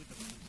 with the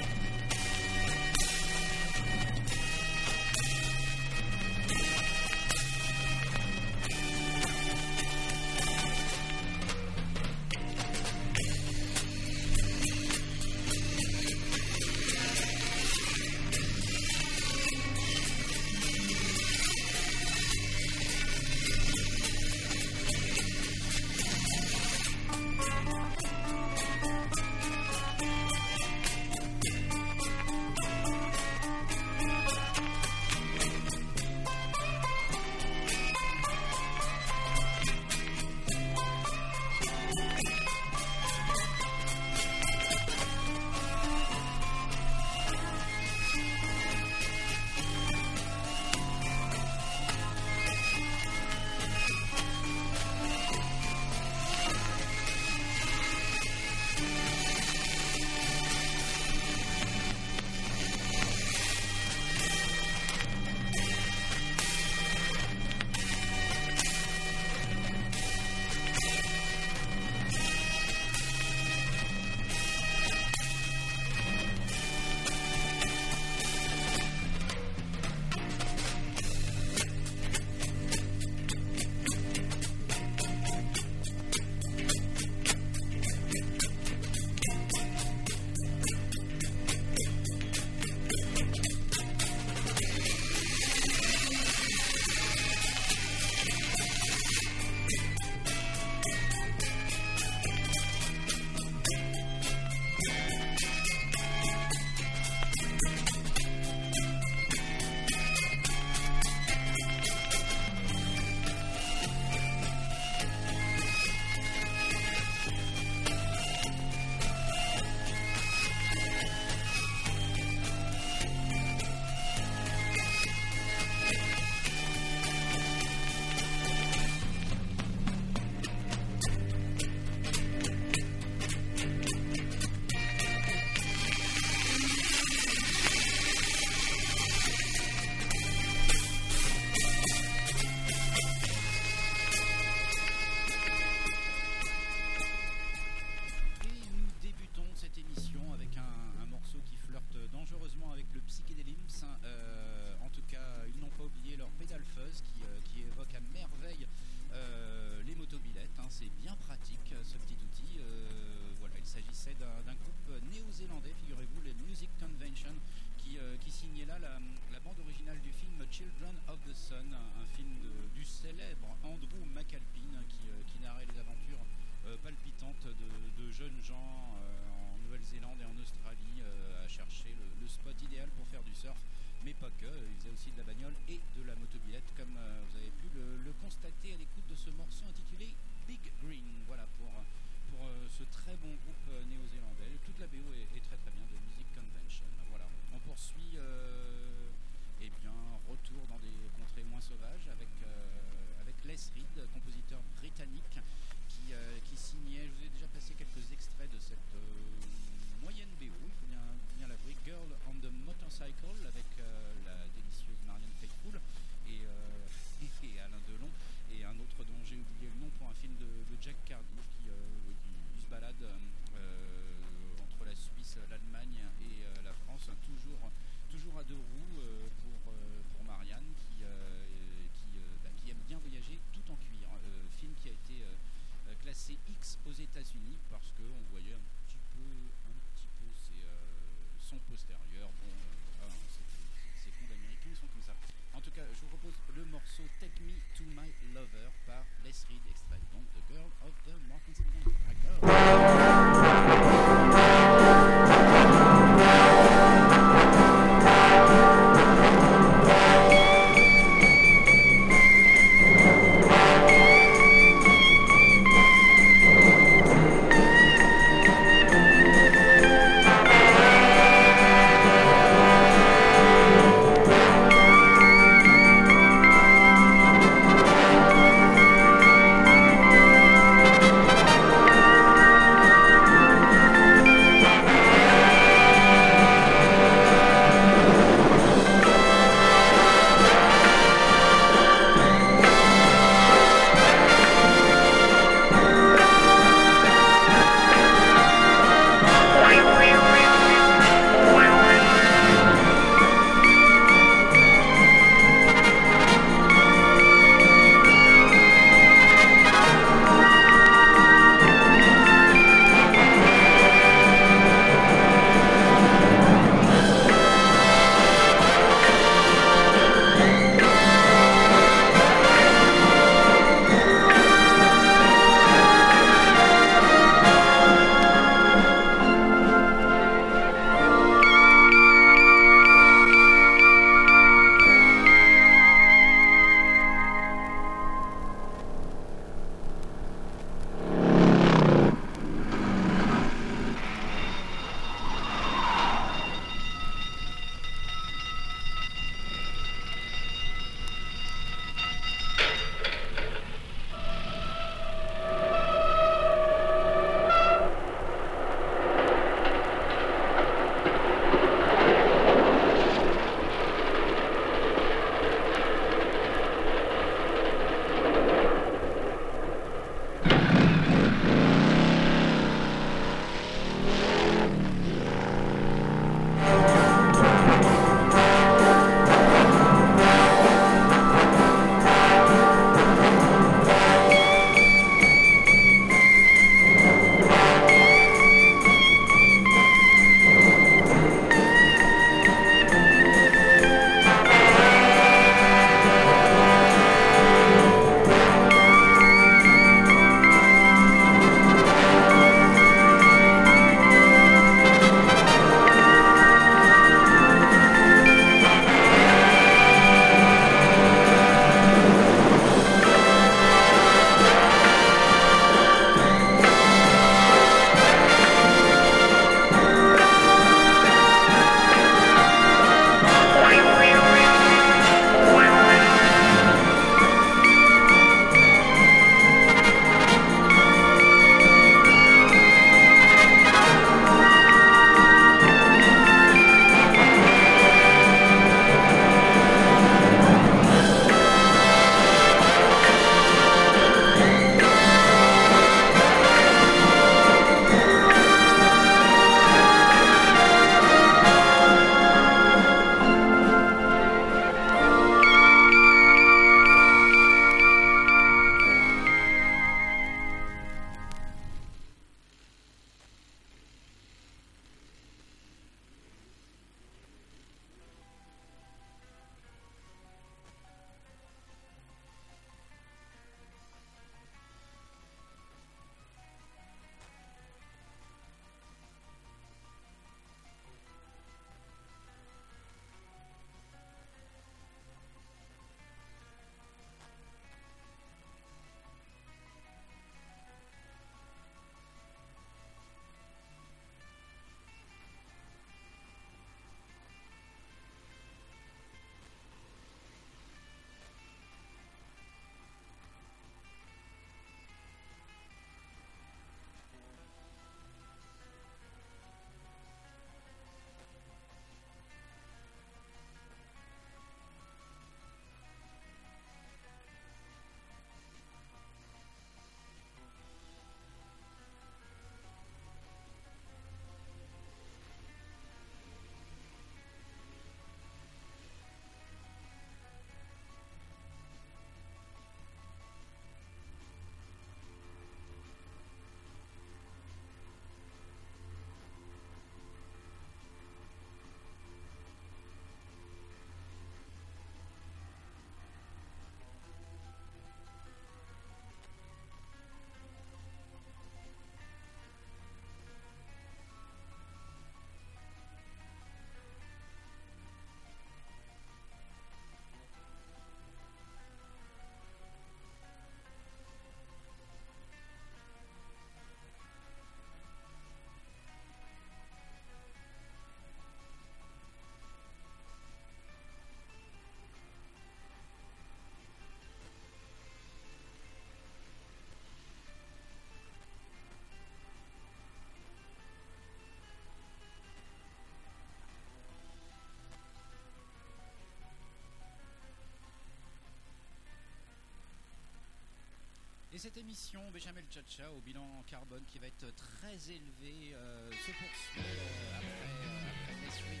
cette émission, Benjamin Chacha, au bilan carbone qui va être très élevé, euh, se poursuit euh, après, euh, après Lover, extrait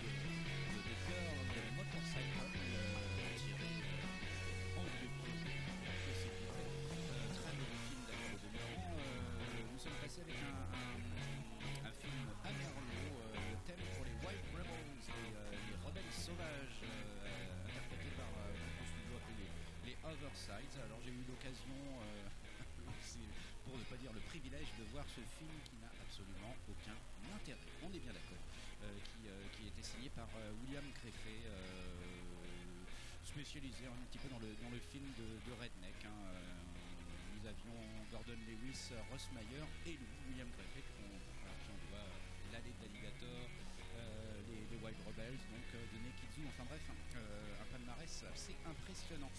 de, de Girl the Motorcycle, voir ce film qui n'a absolument aucun intérêt. On est bien d'accord. Euh, qui, euh, était signé par euh, William Creffet, spécialisé un petit peu dans le, dans le film de, Redneck. hein. Nous avions Gordon Lewis, Ross Meyer et William à qui on doit euh, l'allée d'Alligator, euh, les, les Wild Rebels, donc euh, de Nekidzu, enfin bref, euh, un palmarès assez impressionnant.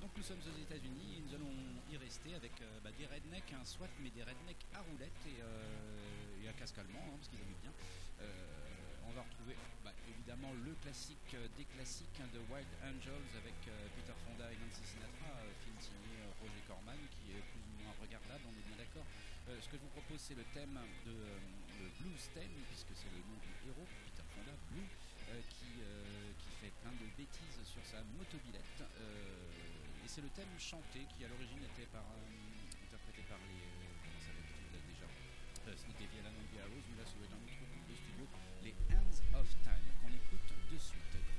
Donc nous sommes aux États-Unis et nous allons y rester avec euh, bah, des rednecks, un SWAT, mais des rednecks à roulettes et, euh, et un casque allemand, hein, parce qu'ils aiment bien. Euh, on va retrouver bah, évidemment le classique des classiques hein, de Wild Angels avec Peter Fonda et Nancy Sinatra, film signé Roger Corman qui est plus ou moins regardable, on est bien d'accord. Ce que je vous propose c'est le thème de le blues theme puisque c'est le nom du héros, Peter Fonda, Blue, qui, qui fait plein de bêtises sur sa motobilette. Et c'est le thème chanté qui à l'origine était euh, interprété par les... euh, comment ça s'appelle déjà la langue des House, mais là ça va être groupe de studio, les Hands of Time, qu'on écoute de suite.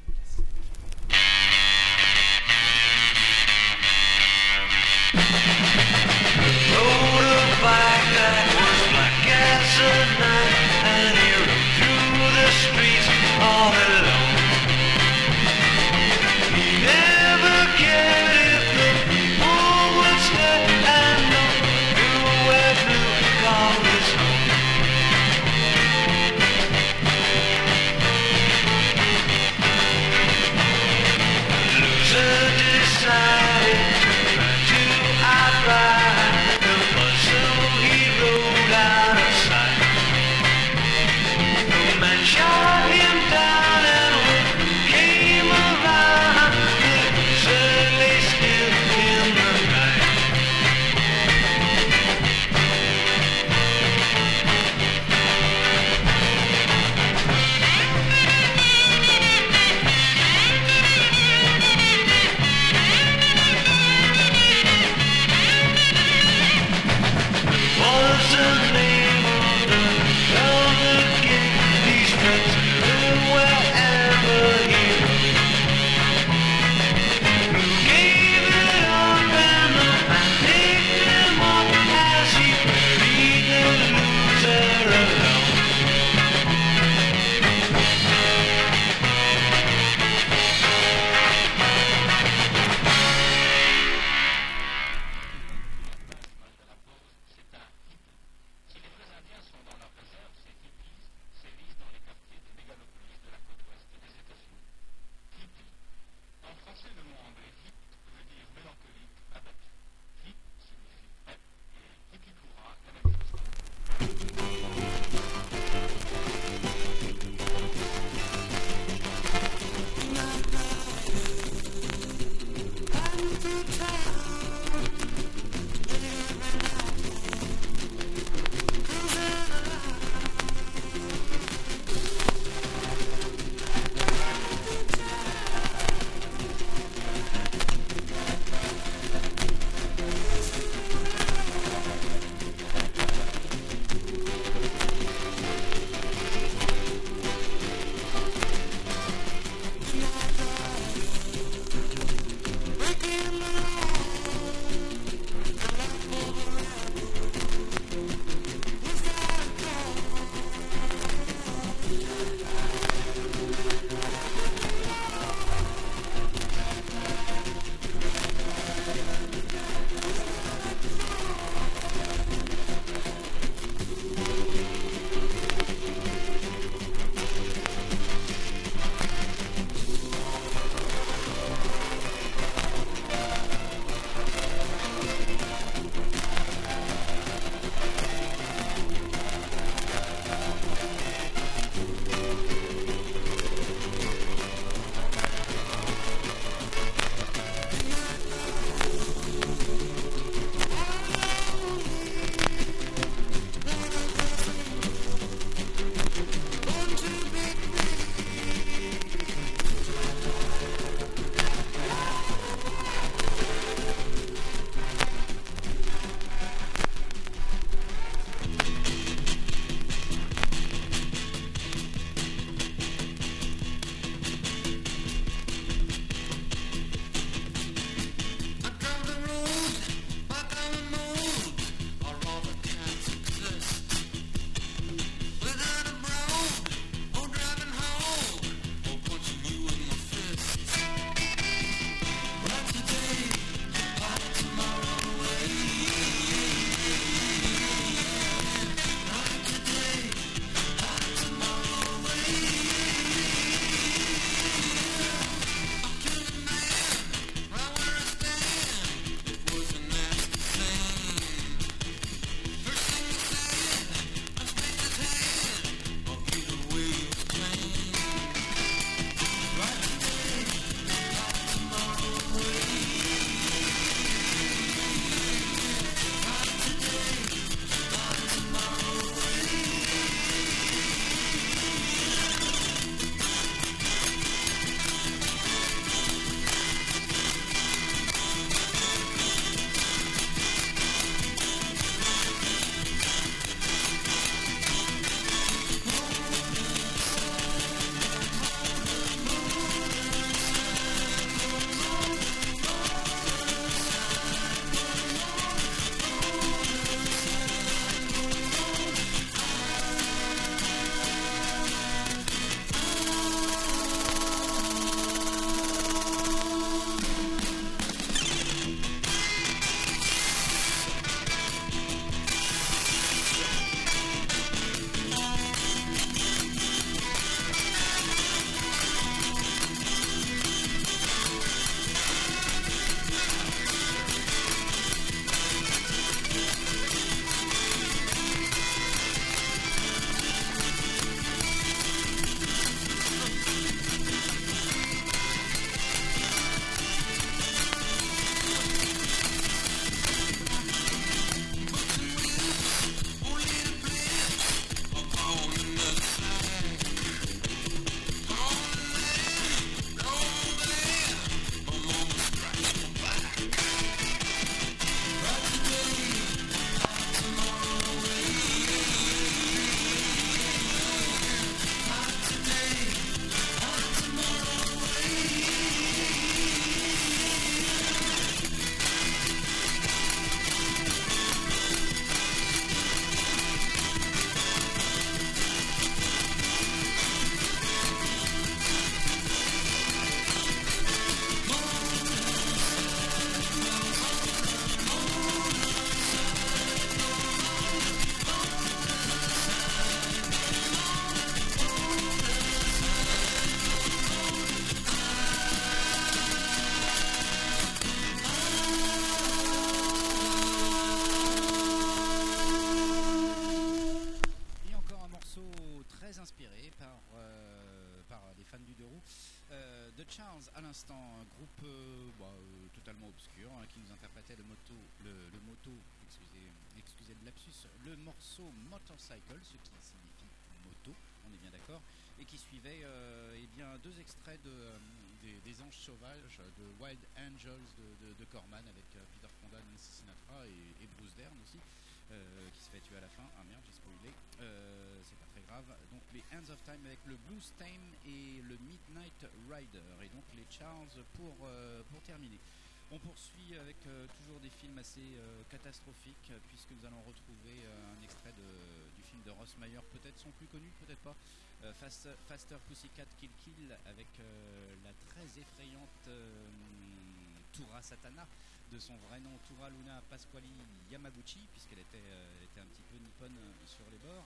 Avec le Blues Time et le Midnight Rider. Et donc les Charles pour, euh, pour terminer. On poursuit avec euh, toujours des films assez euh, catastrophiques, puisque nous allons retrouver un extrait de, du film de Ross Meyer, peut-être son plus connu, peut-être pas. Faster, Pussycat Kill Kill, avec la très effrayante Tura Satana, de son vrai nom Tura Luna Pasquali Yamaguchi, puisqu'elle était, était un petit peu nippone sur les bords.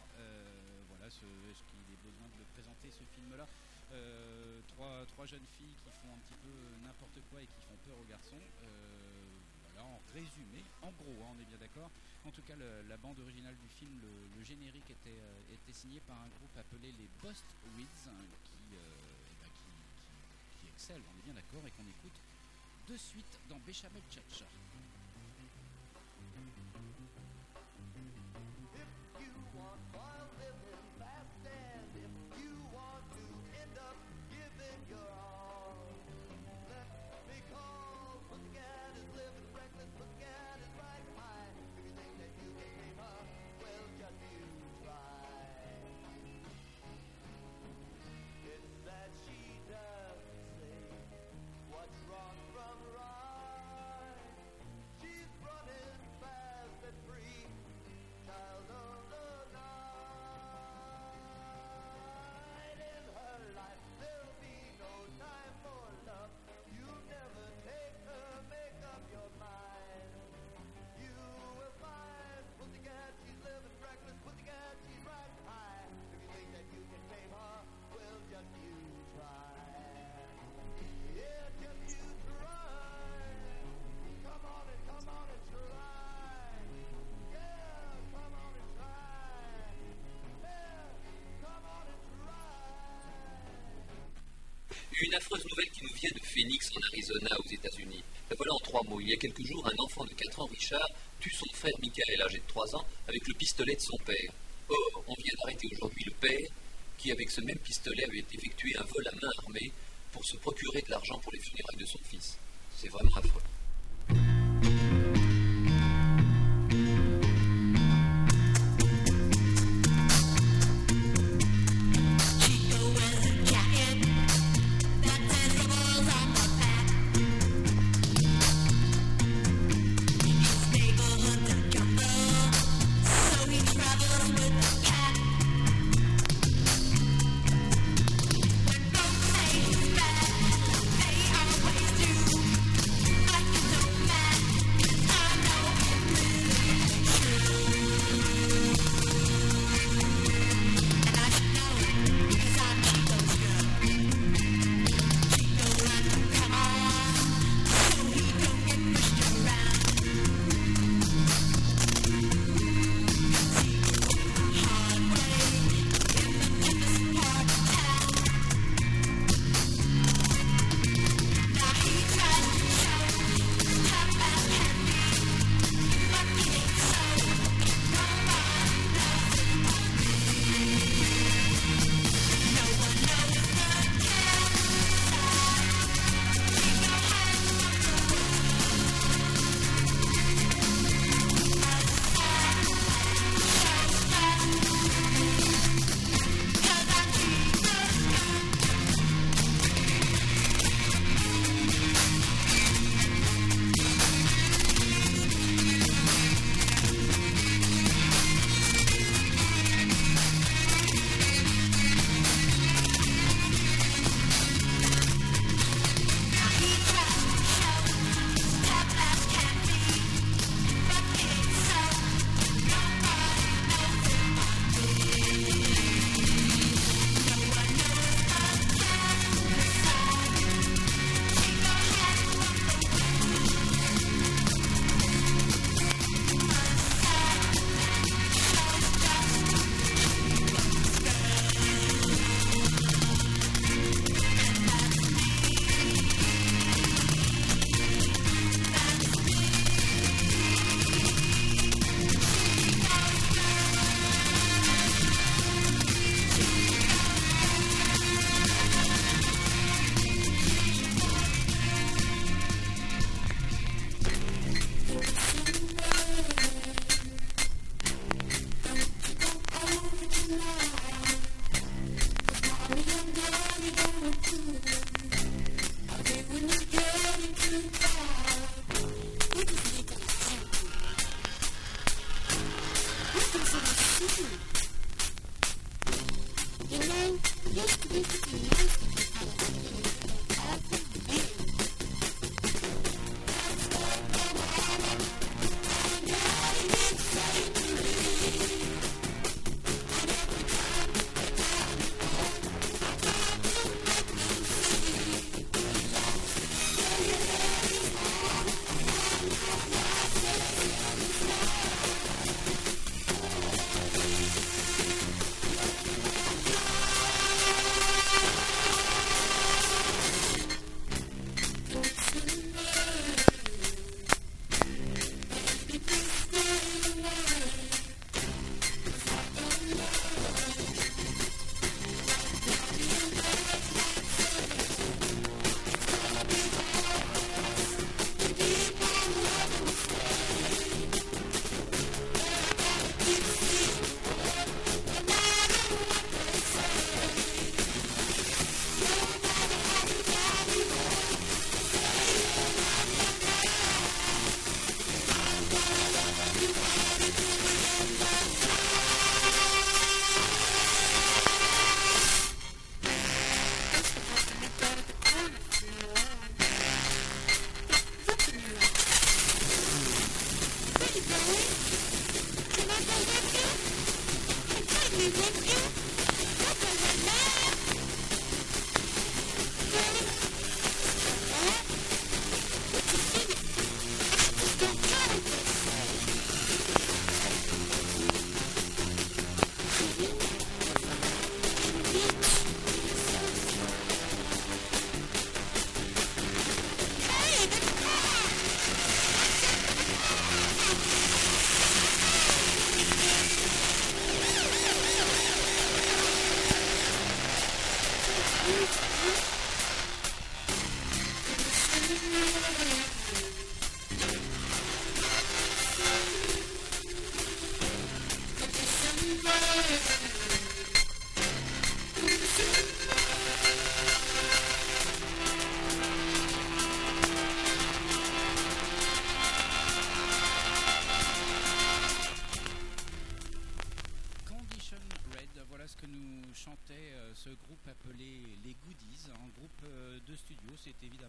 Voilà, ce- est-ce qu'il est besoin de le présenter ce film-là Euh, trois, trois jeunes filles qui font un petit peu n'importe quoi et qui font peur aux garçons. Euh, voilà, en résumé, en gros, hein, on est bien d'accord. En tout cas, la bande originale du film, le, générique était, euh, était signé par un groupe appelé les Bost Weeds, hein, qui, eh ben, qui, excelle, on est bien d'accord, et qu'on écoute de suite dans Béchamel Tchatcha. Aux États-Unis. La voilà en trois mots. Il y a quelques jours, un enfant de 4 ans, Richard, tue son frère Michael, âgé de 3 ans, avec le pistolet de son père. Or, on vient d'arrêter aujourd'hui le père, qui avec ce même pistolet avait effectué un vol à main armée pour se procurer de l'argent pour les funérailles de son fils. C'est vraiment affreux.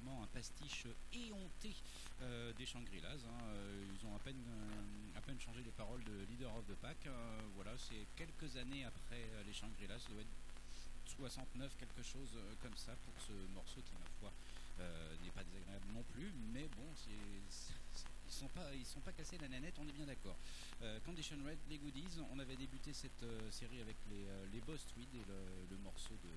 Un pastiche éhonté euh, des Shangri-Las. hein. Euh, Ils ont à peine, euh, à peine changé les paroles de Leader of the Pack. Euh, voilà, c'est quelques années après les Shangri-Las. Ça doit être 69, quelque chose comme ça pour ce morceau qui, ma foi, n'est pas désagréable non plus. Mais bon, c'est- ils sont pas, ils sont pas cassés la nanette, on est bien d'accord. Condition Red, les goodies. On avait débuté cette série avec les, les Boss Tweed et le morceau de,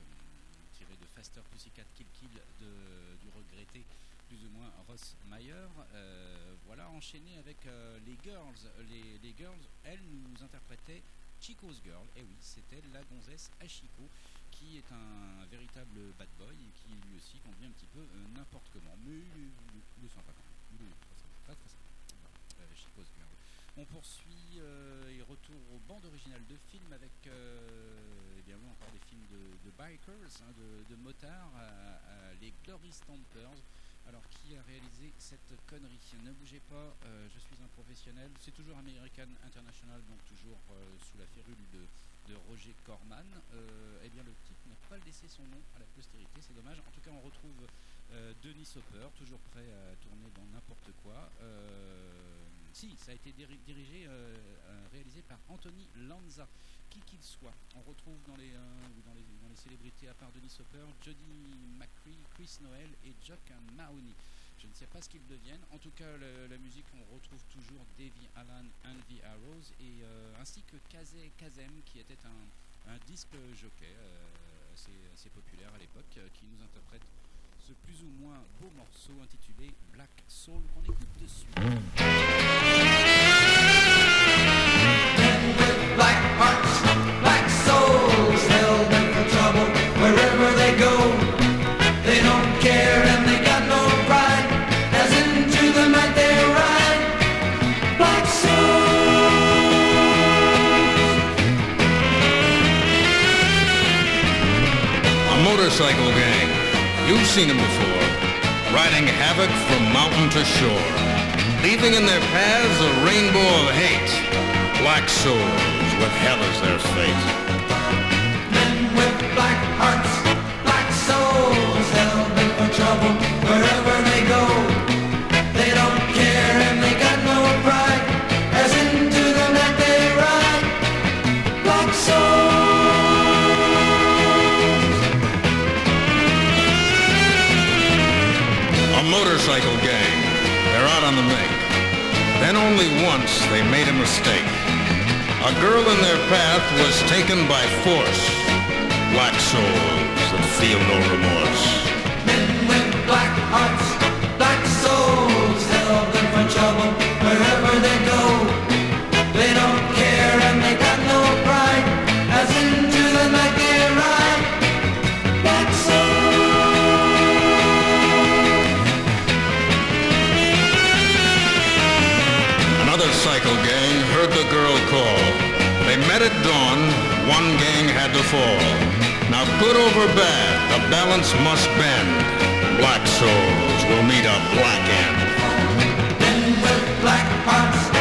tiré de Faster Pussycat Kill Kill du regretté plus ou moins Ross Meyer. Euh, voilà, enchaîné avec euh, les Girls. Les, les Girls, elles nous interprétaient Chico's Girl. Et oui, c'était la gonzesse Ashiko qui est un véritable bad boy et qui lui aussi conduit un petit peu euh, n'importe comment. Mais il est, sympa quand même. Il est très sympa. Très. Voilà, euh, Chico's Girl. On poursuit euh, et retour aux bandes originales de films avec euh, eh encore des films de, bikers, hein, de, motards, les Glory Stompers. Alors, qui a réalisé cette connerie? Ne bougez pas, euh, je suis un professionnel. C'est toujours American International, donc toujours sous la férule de, Roger Corman. Eh bien, le type n'a pas laissé son nom à la postérité, c'est dommage. En tout cas, on retrouve Denis Hopper, toujours prêt à tourner dans n'importe quoi. Si, ça a été diri- dirigé, euh, euh, réalisé par Anthony Lanza, qui qu'il soit. On retrouve dans les, euh, dans les, dans les célébrités, à part Denis Hopper, Jody McCree, Chris Noel et Jock Mahoney. Je ne sais pas ce qu'ils deviennent. En tout cas, la musique, on retrouve toujours Davy Allen and the Arrows, et, euh, ainsi que Kaze Kazem, qui était un, un disque jockey assez, assez populaire à l'époque, qui nous interprète moins beau morceau intitulé Black Soul qu'on écoute de. seen them before, riding havoc from mountain to shore, leaving in their paths a rainbow of hate, black souls with hell as their fate. Men with black hearts, black souls, hell for trouble wherever. on the make. Then only once they made a mistake. A girl in their path was taken by force. Black souls that feel no remorse. at dawn, one gang had to fall. Now good over bad, the balance must bend. Black souls will meet a black end. Then with black hearts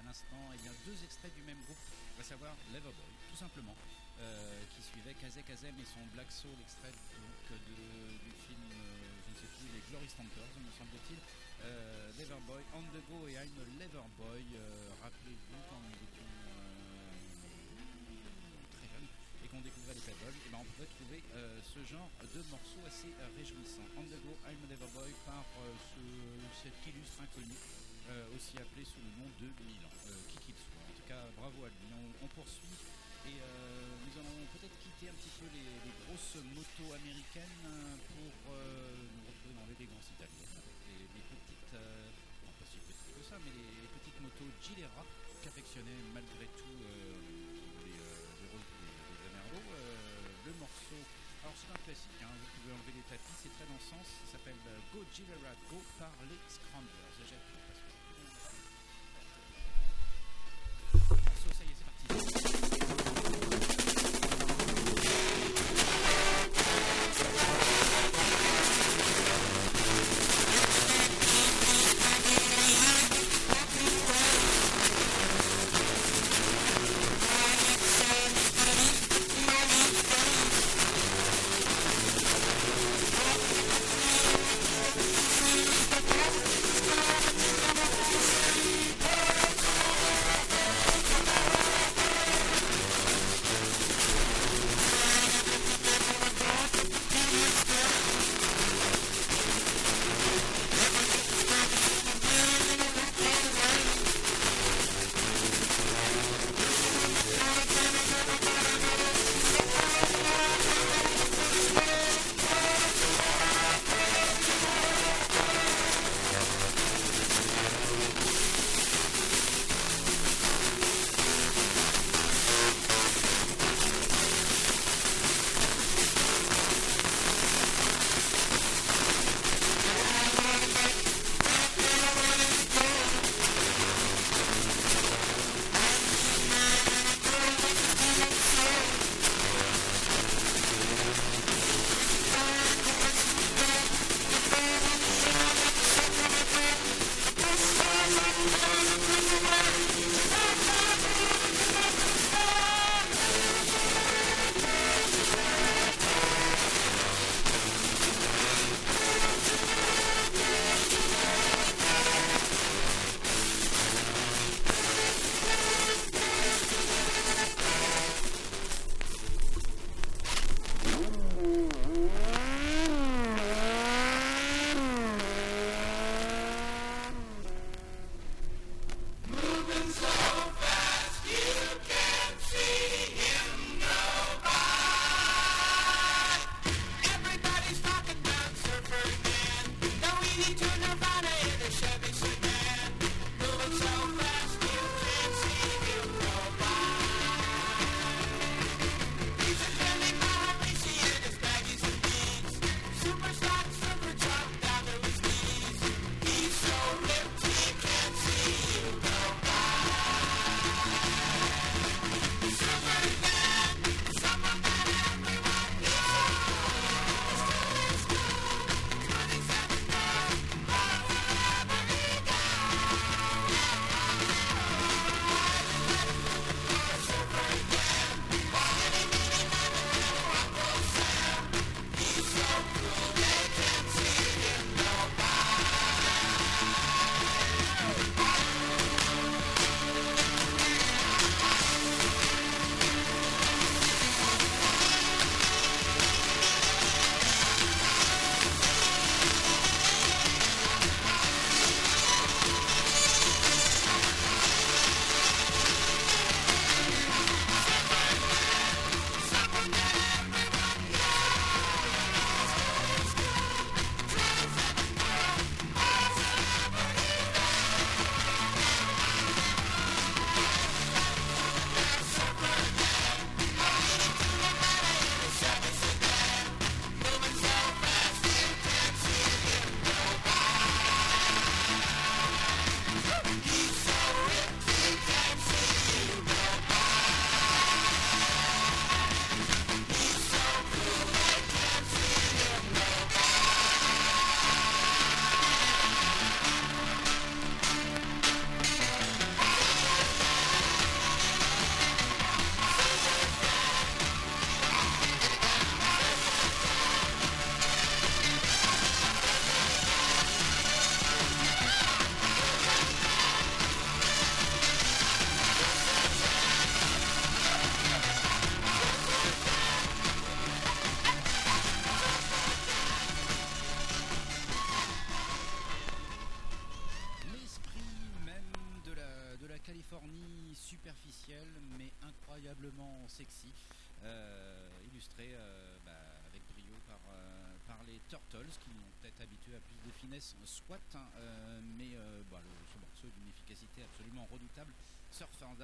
à l'instant, y a deux extraits du même groupe, à savoir Leverboy, tout simplement, euh, qui suivait Kazek Kazem et son Black Soul, extrait du film, euh, je ne sais plus, les Glory Stampers, me semble-t-il. Euh, Leverboy, On the Go et I'm a Leverboy. Euh, Rappelez-vous quand nous étions très jeunes et qu'on découvrait les Pebbles, et ben on pouvait trouver ce genre de morceaux assez euh, réjouissants. On the Go, I'm a Leverboy par ce- cet illustre inconnu, euh, aussi appelé sous le nom de Milan, euh, qui qu'il soit. En tout cas, bravo à lui. On, poursuit et euh, nous allons peut-être quitter un petit peu les, les grosses motos américaines pour nous retrouver dans l'élégance italienne avec les, les petites, pas si petites que ça, mais les, les petites motos Gilera qu'affectionnaient malgré tout les, les, les, les le morceau, alors c'est un classique, hein, vous pouvez enlever les tapis, c'est très dans le sens, ça s'appelle Go Gilera Go par les Scramblers.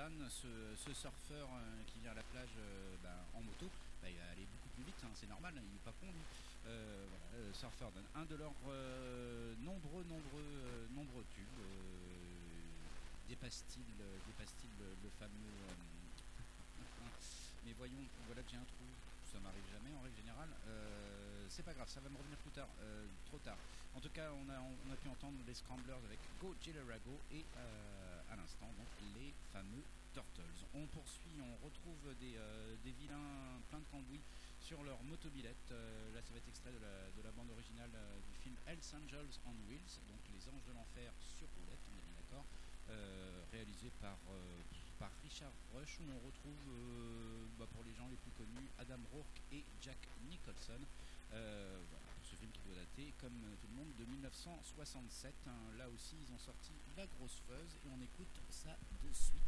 Ce, surfeur euh, qui vient à la plage euh, bah, en moto, bah, il va aller beaucoup plus vite, hein, c'est normal, il n'est pas con lui. Euh, Surfer Dan, un de leurs euh, nombreux, nombreux, nombreux tubes. Dépasse-t-il dépasse-t-il le, fameux. mais voyons, voilà que j'ai un trou. Ça m'arrive jamais en règle générale. C'est pas grave, ça va me revenir plus tard, trop tard. En tout cas, on a, on a pu entendre les Scramblers avec Go Rago et à l'instant donc les fameux Turtles. On poursuit, on retrouve des, euh, des vilains plein de cambouis sur leur motobilette. Euh, là, ça va être extrait de la, de la bande originale euh, du film Hells Angels on Wheels, donc les anges de l'enfer sur roulette, on est d'accord, réalisé par, par Richard Rush, où on retrouve, bah, pour les gens les plus connus, Adam Rourke et Jack Nicholson. Film qui doit comme euh, tout le monde, de 1967. hein. Là aussi, ils ont sorti La Grosse Fuzz et on écoute ça de suite.